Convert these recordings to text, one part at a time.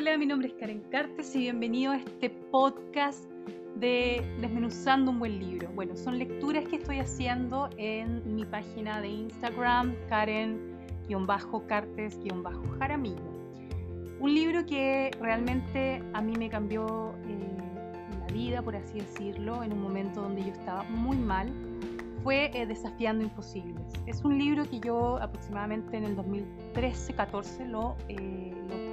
Hola, mi nombre es Karen Cartes y bienvenido a este podcast de Desmenuzando un buen libro. Bueno, son lecturas que estoy haciendo en mi página de Instagram, Karen-Cartes-Jaramillo. Un libro que realmente a mí me cambió eh, la vida, por así decirlo, en un momento donde yo estaba muy mal, fue eh, Desafiando Imposibles. Es un libro que yo aproximadamente en el 2013-14 lo, eh, lo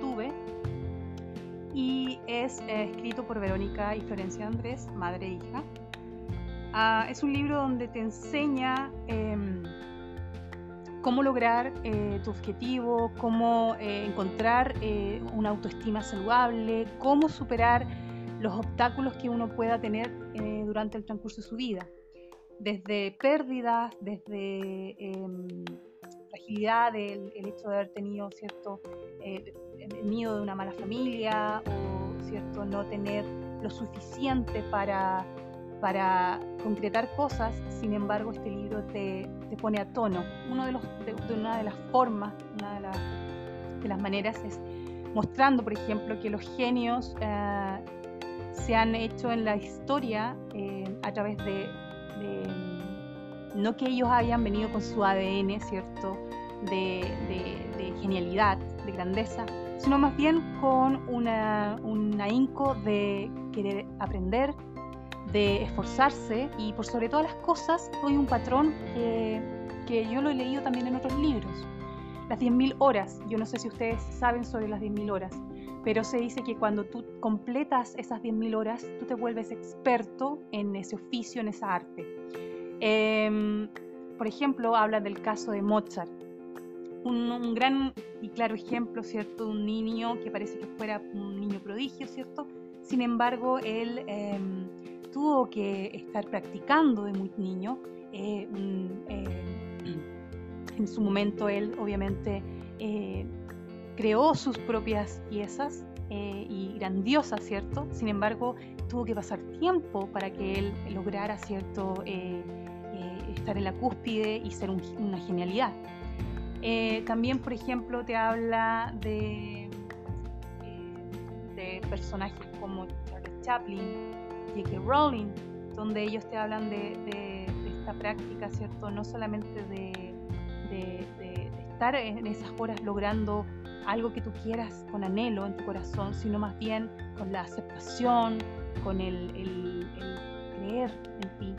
y es eh, escrito por Verónica y Florencia Andrés, madre e hija. Ah, es un libro donde te enseña em, cómo lograr eh, tu objetivo, cómo eh, encontrar una autoestima saludable, cómo superar los obstáculos que uno pueda tener durante el transcurso de su vida, desde pérdidas, desde em, fragilidad, el, hecho de haber tenido cierto miedo de una mala familia o cierto no tener lo suficiente para, para concretar cosas, sin embargo este libro te, te pone a tono. Uno de, los, de, una de las formas, una de, de, las maneras es mostrando, por ejemplo, que los genios eh, se han hecho en la historia eh, a través de, no que ellos hayan venido con su ADN, ¿cierto? De, de, genialidad, de grandeza, sino más bien con una, un ahínco de querer aprender, de esforzarse y por sobre todas las cosas hay un patrón que, que yo lo he leído también en otros libros. Las 10.000 horas, yo no sé si ustedes saben sobre las 10.000 horas, pero se dice que cuando tú completas esas 10.000 horas, tú te vuelves experto en ese oficio, en esa arte. Em, por ejemplo, habla del caso de Mozart un, gran y claro ejemplo, ¿cierto? Un niño que parece que fuera un niño prodigio, ¿cierto? Sin embargo, él em, tuvo que estar practicando de muy niño. Eh, em, en su momento él obviamente eh, creó sus propias piezas eh, y grandiosas, ¿cierto? Sin embargo, tuvo que pasar tiempo para que él lograra, ¿cierto? estar en la cúspide y ser una genialidad. Eh, también, por ejemplo, te habla de, eh, personajes como Charles Chaplin, J.K. Rowling, donde ellos te hablan de, esta práctica, ¿cierto? No solamente de, estar en esas horas logrando algo que tú quieras con anhelo en tu corazón, sino más bien con la aceptación, con el, creer en ti.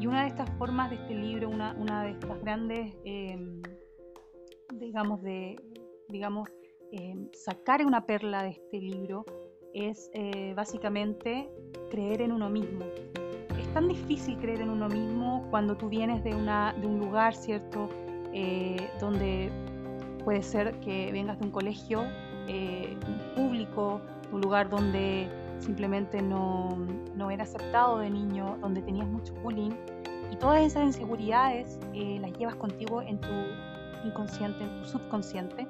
Y una de estas formas de este libro, una, de estas grandes eh, digamos, de, digamos, eh, sacar una perla de este libro es eh, básicamente creer en uno mismo. Es tan difícil creer en uno mismo cuando tú vienes de, una, de un lugar, ¿cierto? Eh, donde puede ser que vengas de un colegio público, un lugar donde simplemente no, no era aceptado de niño, donde tenías mucho bullying y todas esas inseguridades las llevas contigo en tu inconsciente, en tu subconsciente.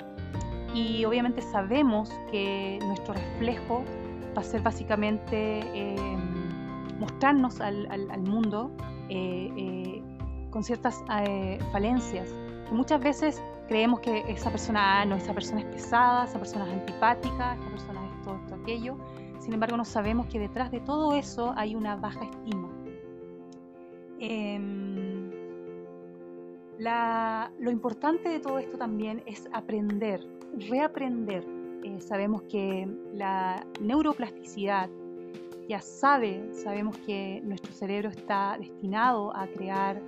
Y obviamente sabemos que nuestro reflejo va a ser básicamente em, mostrarnos al, mundo eh, eh, con ciertas eh, falencias. Y muchas veces creemos que esa persona, ah, no, esa persona es pesada, esa persona es antipática, esa persona es esto, esto, aquello. Sin embargo, no sabemos que detrás de todo eso hay una baja estima. Lo importante de todo esto también es aprender, reaprender. Eh, sabemos que la neuroplasticidad ya sabe, sabemos que nuestro cerebro está destinado a crear,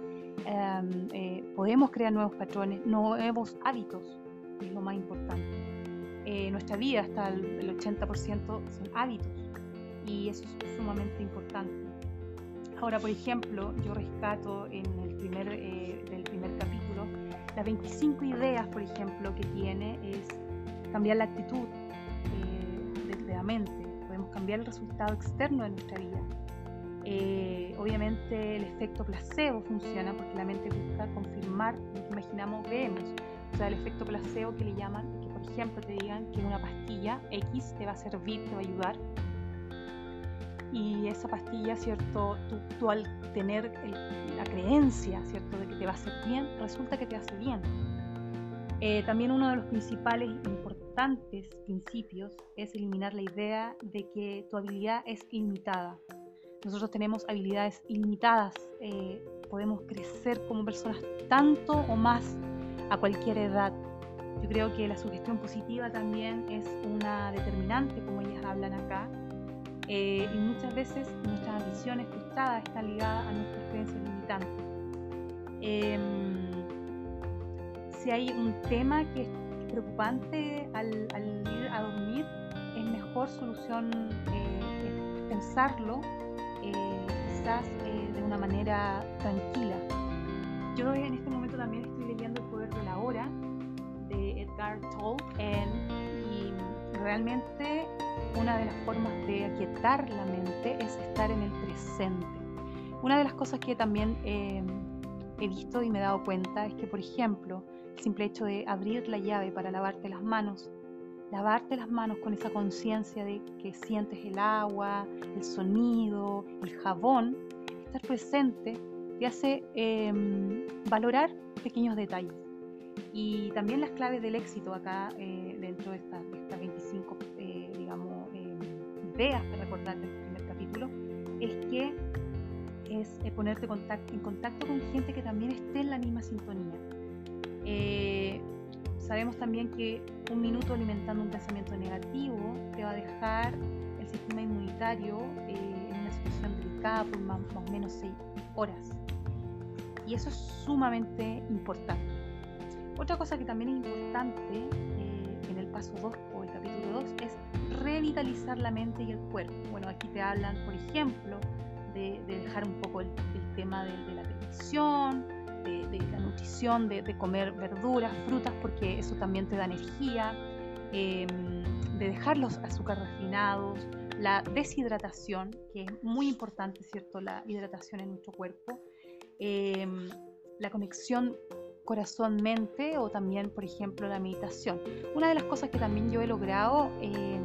em, eh, podemos crear nuevos patrones, nuevos hábitos, es lo más importante. Eh, nuestra vida, hasta el 80% son hábitos y eso es sumamente importante. Ahora, por ejemplo, yo rescato en el primer, eh, del primer capítulo las 25 ideas, por ejemplo, que tiene es cambiar la actitud eh, de, la mente. Podemos cambiar el resultado externo de nuestra vida. Eh, obviamente el efecto placebo funciona porque la mente busca confirmar lo que imaginamos vemos. O sea, el efecto placebo que le llaman, que por ejemplo te digan que una pastilla X te va a servir, te va a ayudar y esa pastilla, ¿cierto? Tú, al tener la creencia, ¿cierto?, de que te va a hacer bien, resulta que te hace bien. Eh, también uno de los principales importantes principios es eliminar la idea de que tu habilidad es limitada. Nosotros tenemos habilidades ilimitadas, eh, podemos crecer como personas tanto o más a cualquier edad. Yo creo que la sugestión positiva también es una determinante, como ellas hablan acá, eh, y muchas veces nuestras ambiciones frustradas están ligadas a nuestras creencias limitantes. Em, si hay un tema que es preocupante al, ir a dormir, es mejor solución eh, pensarlo eh, quizás de una manera tranquila. Yo en este momento también estoy leyendo El poder de la hora de Edgar Tolle y realmente una de las formas de aquietar la mente es estar en el presente. Una de las cosas que también eh, he visto y me he dado cuenta es que, por ejemplo, el simple hecho de abrir la llave para lavarte las manos, lavarte las manos con esa conciencia de que sientes el agua, el sonido, el jabón, estar presente te hace em, valorar pequeños detalles. Y también las claves del éxito acá eh, dentro de estas 25, eh, digamos, em, ideas para recordar del primer capítulo, es que es eh, ponerte en contacto con gente que también esté en la misma sintonía. sabemos también que un minuto alimentando un pensamiento negativo te va a dejar el sistema inmunitario en una situación delicada por más, más o menos 6 horas. Y eso es sumamente importante. Otra cosa que también es importante eh, en el paso 2 o el capítulo 2 es revitalizar la mente y el cuerpo. Bueno, aquí te hablan, por ejemplo, de, dejar un poco el, tema de, la televisión, de, la nutrición, de, comer verduras, frutas, porque eso también te da energía, em, de dejar los azúcares refinados, la deshidratación, que es muy importante, ¿cierto? La hidratación en nuestro cuerpo, em, la conexión corazón-mente o también, por ejemplo, la meditación. Una de las cosas que también yo he logrado, que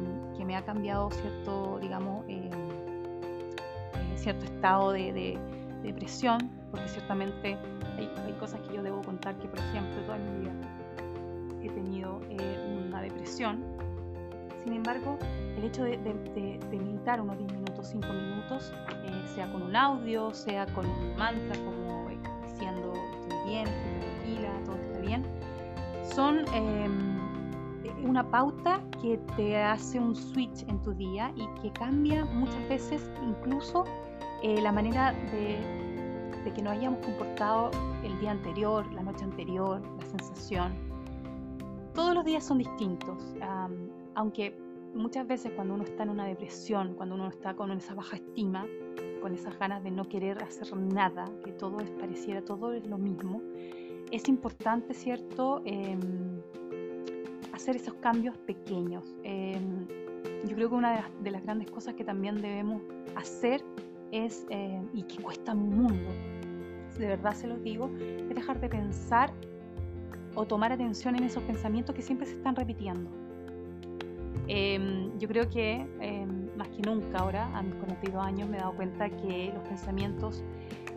me ha cambiado cierto, digamos, em, eh, cierto estado de, depresión, porque ciertamente hay, cosas que yo debo contar que, por ejemplo, toda mi vida he tenido eh, una depresión. Sin embargo, el hecho de, meditar unos 10 minutos, 5 minutos, eh, sea con un audio, sea con un mantra, como diciendo estoy bien, todo está bien, son em, una pauta que te hace un switch en tu día y que cambia muchas veces incluso eh, la manera de, que nos hayamos comportado el día anterior, la noche anterior, la sensación. Todos los días son distintos, aunque muchas veces cuando uno está en una depresión, cuando uno está con esa baja estima, con esas ganas de no querer hacer nada, que todo es pareciera, todo es lo mismo, es importante, ¿cierto? Em, hacer esos cambios pequeños. Em, yo creo que una de las, grandes cosas que también debemos hacer es, em, y que cuesta un mundo, de verdad se los digo, es dejar de pensar o tomar atención en esos pensamientos que siempre se están repitiendo. yo creo que más que nunca ahora, a mis 42 años, me he dado cuenta que los pensamientos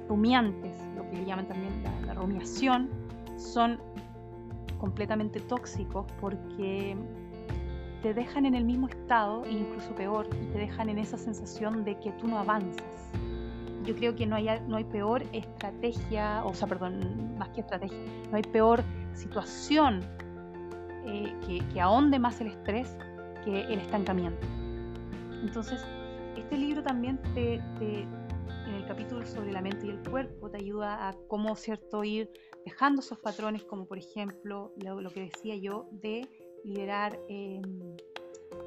rumiantes, lo que llaman también la rumiación, son completamente tóxicos porque te dejan en el mismo estado e incluso peor y te dejan en esa sensación de que tú no avanzas. Yo creo que no hay, no hay peor estrategia, o sea, perdón, más que estrategia, no hay peor situación eh, que, que ahonde más el estrés que el estancamiento. Entonces, este libro también te, en el capítulo sobre la mente y el cuerpo te ayuda a cómo, cierto, ir dejando esos patrones, como por ejemplo lo, que decía yo, de liderar em,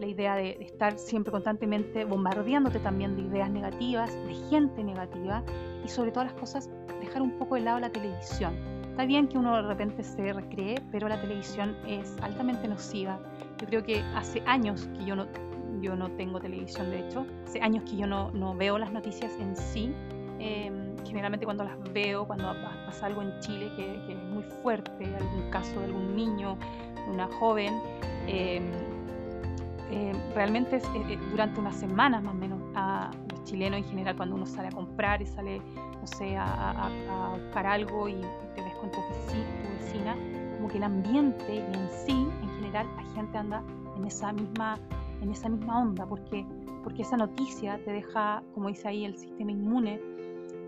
la idea de, estar siempre constantemente bombardeándote también de ideas negativas, de gente negativa y sobre todas las cosas dejar un poco de lado la televisión. Está bien que uno de repente se recree, pero la televisión es altamente nociva. Yo creo que hace años que yo no, yo no tengo televisión, de hecho, hace años que yo no, no veo las noticias en sí. Eh, generalmente cuando las veo, cuando pasa algo en Chile que, es muy fuerte, algún caso de algún niño, una joven, em, em, realmente es, eh, durante unas semanas más o menos a los chilenos en general cuando uno sale a comprar y sale, no sé, a, buscar algo y te ves con tu, tu vecina como que el ambiente en sí, en general, la gente anda en esa misma, en esa misma onda, porque, porque esa noticia te deja, como dice ahí, el sistema inmune.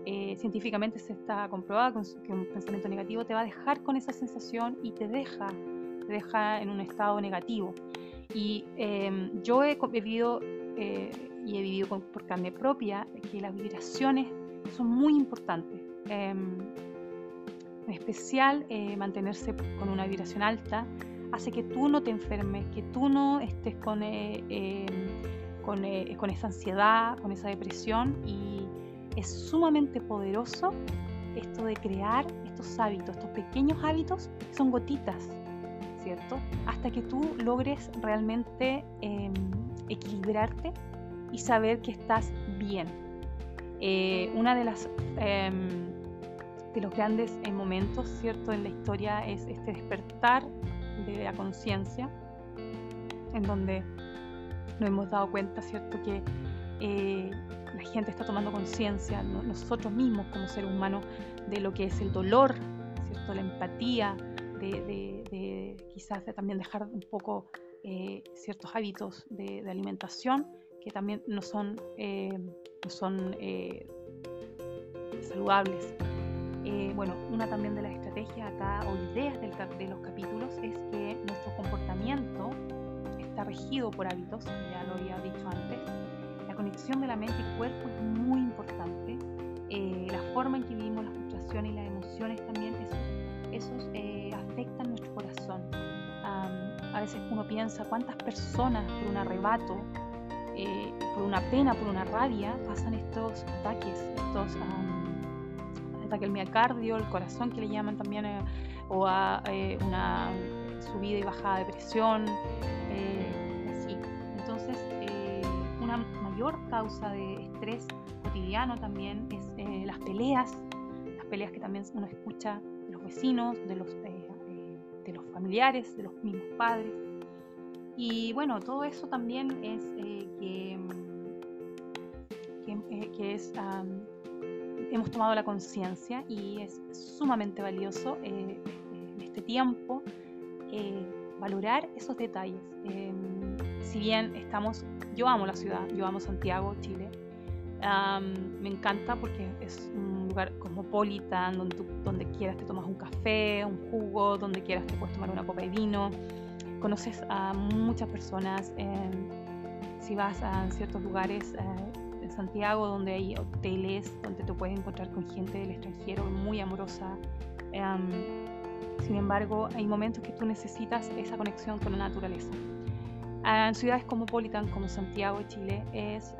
Eh, científicamente se está comprobado que un pensamiento negativo te va a dejar con esa sensación y te deja, te deja en un estado negativo. Y em, yo he vivido eh, y he vivido por carne propia que las vibraciones son muy importantes. Em, en especial, eh, mantenerse con una vibración alta hace que tú no te enfermes, que tú no estés con, eh, con, con esa ansiedad, con esa depresión y es sumamente poderoso esto de crear estos hábitos, estos pequeños hábitos, son gotitas, ¿cierto? Hasta que tú logres realmente em, equilibrarte y saber que estás bien. Eh, una de las em, de los grandes eh, momentos, ¿cierto?, en la historia es este despertar de la conciencia, en donde nos hemos dado cuenta, ¿cierto?, que eh, la gente está tomando conciencia, nosotros mismos como ser humano, de lo que es el dolor, ¿cierto?, la empatía, de, quizás también dejar un poco ciertos hábitos de, alimentación que también no son, eh, no son eh, saludables. Eh, bueno, una también de las estrategias acá o ideas del, de los capítulos es que nuestro comportamiento está regido por hábitos, ya lo había dicho antes. La conexión de la mente y cuerpo es muy importante. la forma en que vivimos las frustraciones y las emociones también, esos, esos afectan nuestro corazón. a veces uno piensa cuántas personas por un arrebato eh, por una pena, por una rabia, pasan estos ataques, estos um, ataques al miocardio, el corazón que le llaman también, eh, o a eh, una subida y bajada de presión, causa de estrés cotidiano también es las peleas, las peleas que también uno escucha de los vecinos, de los, de los familiares, de los mismos padres. Y bueno, todo eso también es eh, que, eh, que, es, hemos tomado la conciencia y es sumamente valioso eh, en este tiempo valorar esos detalles. Em, si bien estamos, yo amo la ciudad, yo amo Santiago, Chile. me encanta porque es un lugar cosmopolita, donde, donde quieras te tomas un café, un jugo, donde quieras te puedes tomar una copa de vino conoces a muchas personas. si vas a ciertos lugares eh, en Santiago donde hay hoteles, donde te puedes encontrar con gente del extranjero muy amorosa. Em, sin embargo, hay momentos que tú necesitas esa conexión con la naturaleza. En ciudades cosmopolitan como Santiago, Chile, es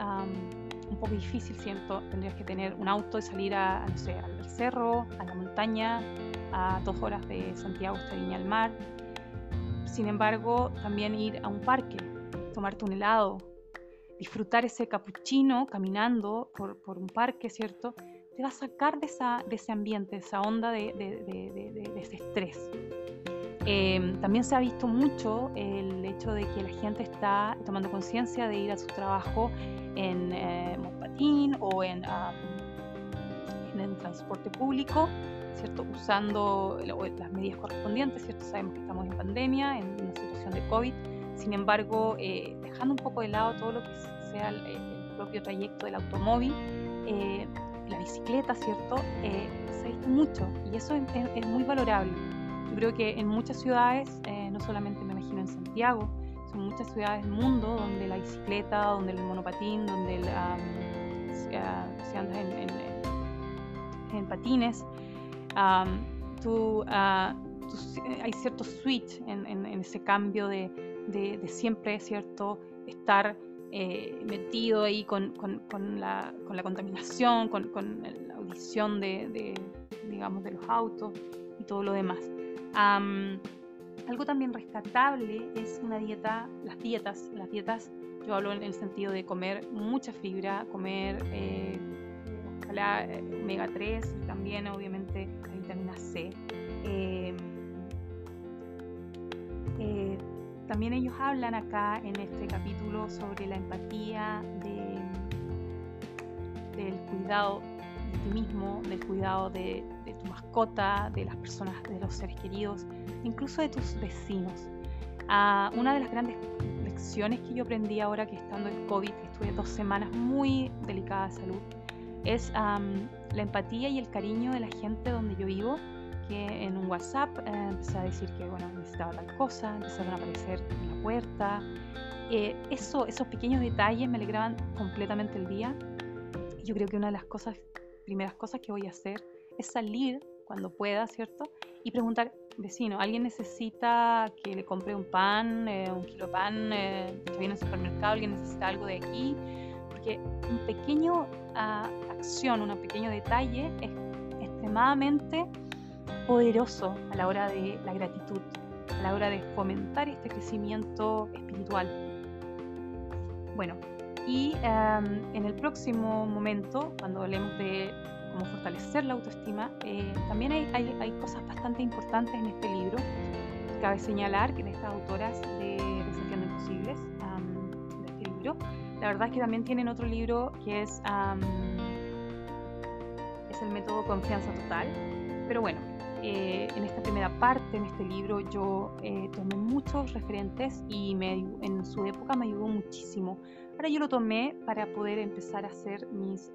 un poco difícil, siento. Tendrías que tener un auto y salir a, no sé, al cerro, a la montaña, a dos horas de Santiago hasta Viña al Mar sin embargo, también ir a un parque, tomarte un helado, disfrutar ese capuchino caminando por, un parque, ¿cierto? Te va a sacar de, esa, de ese ambiente, de esa onda de, ese estrés. Em, también se ha visto mucho el hecho de que la gente está tomando conciencia de ir a su trabajo en eh, o en, en el transporte público ¿cierto? Usando las medidas correspondientes, ¿cierto? Sabemos que estamos en pandemia, en una situación de COVID, sin embargo, eh, dejando un poco de lado todo lo que sea el, propio trayecto del automóvil, eh, la bicicleta, ¿cierto? Eh, se ha visto mucho y eso es, muy valorable. Creo que en muchas ciudades, no solamente me imagino en Santiago, son muchas ciudades del mundo donde la bicicleta, donde el monopatín, donde el, se, anda en, en patines, tú, ah, eh, hay cierto switch en, ese cambio de, siempre, ¿cierto? Estar eh, metido ahí con, la, contaminación, con, la audición de, digamos, de los autos y todo lo demás. Algo también rescatable es una dieta, las dietas, las dietas, yo hablo en el sentido de comer mucha fibra, comer eh, ojalá omega 3 y también obviamente vitamina C. Em, eh, también ellos hablan acá en este capítulo sobre la empatía, del cuidado de ti mismo, del cuidado de, tu mascota, de las personas, de los seres queridos, incluso de tus vecinos. Ah, una de las grandes lecciones que yo aprendí ahora que estando en COVID, estuve dos semanas muy delicada de salud, es la empatía y el cariño de la gente donde yo vivo, que en un WhatsApp eh, empecé a decir que bueno, necesitaba tal cosa, empezaron a aparecer en la puerta. Eh, eso, esos pequeños detalles me alegraban completamente el día. Yo creo que una de las cosas, primeras cosas que voy a hacer es salir cuando pueda, ¿cierto? Y preguntar, vecino, ¿alguien necesita que le compre un pan, eh, un kilo de pan eh, que viene al supermercado? ¿Alguien necesita algo de aquí? Porque un pequeño ah, acción, un pequeño detalle es extremadamente poderoso a la hora de la gratitud, a la hora de fomentar este crecimiento espiritual. Bueno, y em, en el próximo momento, cuando hablemos de cómo fortalecer la autoestima, eh, también hay, hay, cosas bastante importantes en este libro. Cabe señalar que de estas autoras de Desafiando Imposibles, de este libro, la verdad es que también tienen otro libro que es, es el método confianza total. Pero bueno, eh, en esta primera parte, en este libro, yo eh, tomé muchos referentes y me, en su época me ayudó muchísimo. Ahora yo lo tomé para poder empezar a hacer mis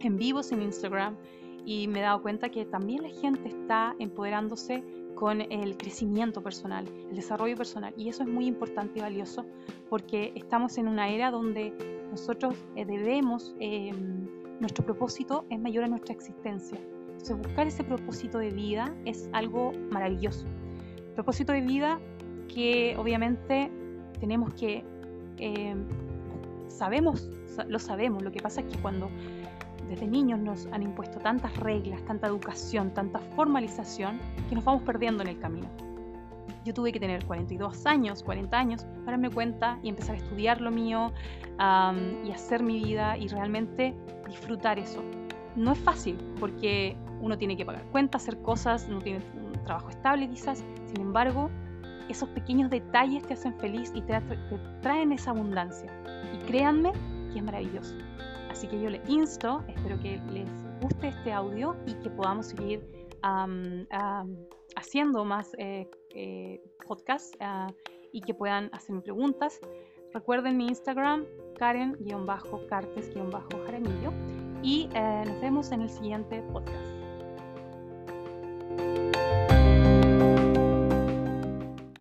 en vivos en Instagram y me he dado cuenta que también la gente está empoderándose con el crecimiento personal, el desarrollo personal. Y eso es muy importante y valioso porque estamos en una era donde nosotros eh, debemos, em, nuestro propósito es mayor a nuestra existencia. Entonces buscar ese propósito de vida es algo maravilloso. Propósito de vida que obviamente tenemos que, em, sabemos, lo sabemos, lo que pasa es que cuando desde niños nos han impuesto tantas reglas, tanta educación, tanta formalización, que nos vamos perdiendo en el camino. Yo tuve que tener 42 años, 40 años, para darme cuenta y empezar a estudiar lo mío y hacer mi vida y realmente disfrutar eso. No es fácil porque uno tiene que pagar cuentas, hacer cosas, no tiene un trabajo estable quizás, sin embargo, esos pequeños detalles te hacen feliz y te, te traen esa abundancia. Y créanme que es maravilloso. Así que yo les insto, espero que les guste este audio y que podamos seguir haciendo más eh, eh, podcasts ah, y que puedan hacerme preguntas. Recuerden mi Instagram, Karen-Cartes-Jaramillo y eh, nos vemos en el siguiente podcast.